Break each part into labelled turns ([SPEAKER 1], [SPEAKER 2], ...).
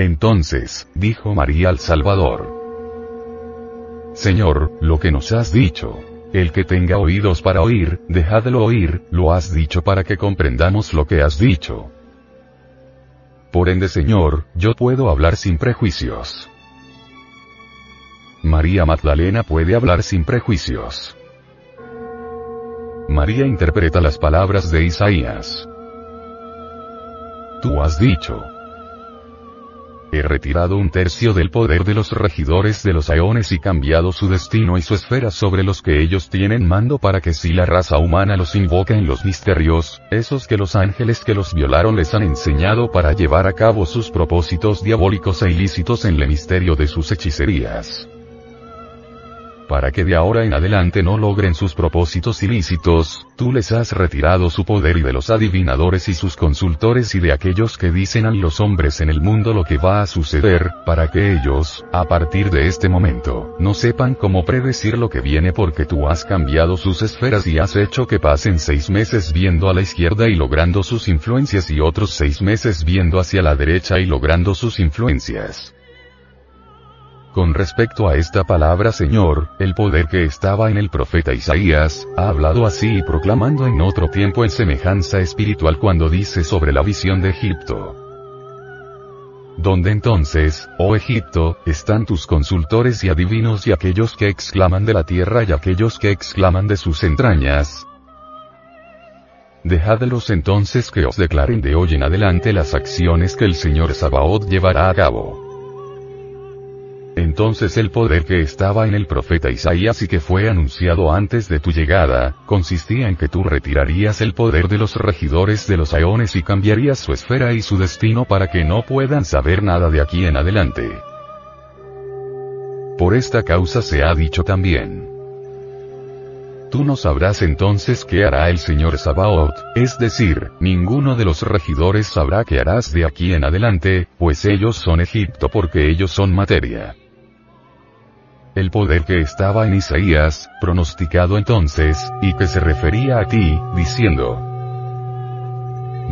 [SPEAKER 1] Entonces, dijo María al Salvador. Señor, lo que nos has dicho. El que tenga oídos para oír, dejadlo oír, lo has dicho para que comprendamos lo que has dicho. Por ende, Señor, yo puedo hablar sin prejuicios. María Magdalena puede hablar sin prejuicios. María interpreta las palabras de Isaías. Tú has dicho. He retirado un tercio del poder de los regidores de los aeones y cambiado su destino y su esfera sobre los que ellos tienen mando para que si la raza humana los invoca en los misterios, esos que los ángeles que los violaron les han enseñado para llevar a cabo sus propósitos diabólicos e ilícitos en el misterio de sus hechicerías para que de ahora en adelante no logren sus propósitos ilícitos, tú les has retirado su poder y de los adivinadores y sus consultores y de aquellos que dicen a los hombres en el mundo lo que va a suceder, para que ellos, a partir de este momento, no sepan cómo predecir lo que viene porque tú has cambiado sus esferas y has hecho que pasen seis meses viendo a la izquierda y logrando sus influencias y otros seis meses viendo hacia la derecha y logrando sus influencias. Con respecto a esta palabra Señor, el poder que estaba en el profeta Isaías, ha hablado así y proclamando en otro tiempo en semejanza espiritual cuando dice sobre la visión de Egipto. Donde entonces, oh Egipto, están tus consultores y adivinos y aquellos que exclaman de la tierra y aquellos que exclaman de sus entrañas, Dejadlos entonces que os declaren de hoy en adelante las acciones que el Señor Sabaoth llevará a cabo. Entonces el poder que estaba en el profeta Isaías y que fue anunciado antes de tu llegada, consistía en que tú retirarías el poder de los regidores de los aeones y cambiarías su esfera y su destino para que no puedan saber nada de aquí en adelante. Por esta causa se ha dicho también. Tú no sabrás entonces qué hará el Señor Sabaoth, es decir, ninguno de los regidores sabrá qué harás de aquí en adelante, pues ellos son Egipto porque ellos son materia el poder que estaba en Isaías, pronosticado entonces, y que se refería a ti, diciendo,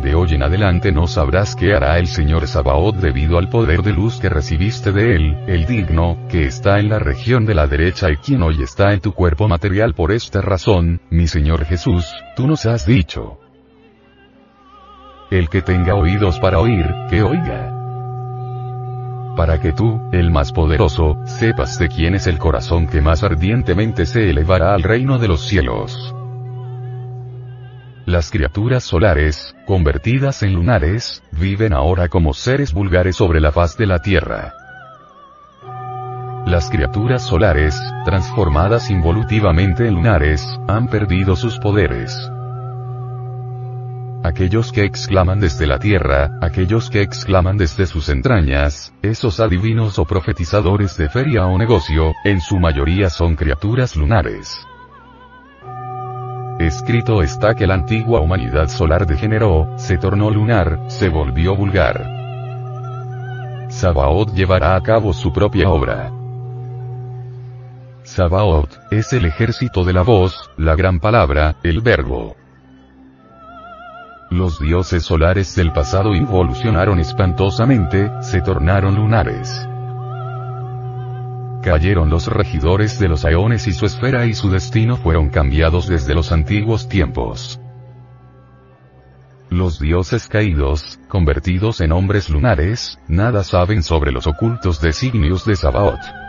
[SPEAKER 1] de hoy en adelante no sabrás qué hará el Señor Sabaoth debido al poder de luz que recibiste de él, el digno, que está en la región de la derecha y quien hoy está en tu cuerpo material por esta razón, mi Señor Jesús, tú nos has dicho. El que tenga oídos para oír, que oiga para que tú, el más poderoso, sepas de quién es el corazón que más ardientemente se elevará al reino de los cielos. Las criaturas solares, convertidas en lunares, viven ahora como seres vulgares sobre la faz de la tierra. Las criaturas solares, transformadas involutivamente en lunares, han perdido sus poderes aquellos que exclaman desde la tierra, aquellos que exclaman desde sus entrañas, esos adivinos o profetizadores de feria o negocio, en su mayoría son criaturas lunares. Escrito está que la antigua humanidad solar degeneró, se tornó lunar, se volvió vulgar. Sabaoth llevará a cabo su propia obra. Sabaoth, es el ejército de la voz, la gran palabra, el verbo. Los dioses solares del pasado involucionaron espantosamente, se tornaron lunares. Cayeron los regidores de los aeones y su esfera y su destino fueron cambiados desde los antiguos tiempos. Los dioses caídos, convertidos en hombres lunares, nada saben sobre los ocultos designios de Sabaoth.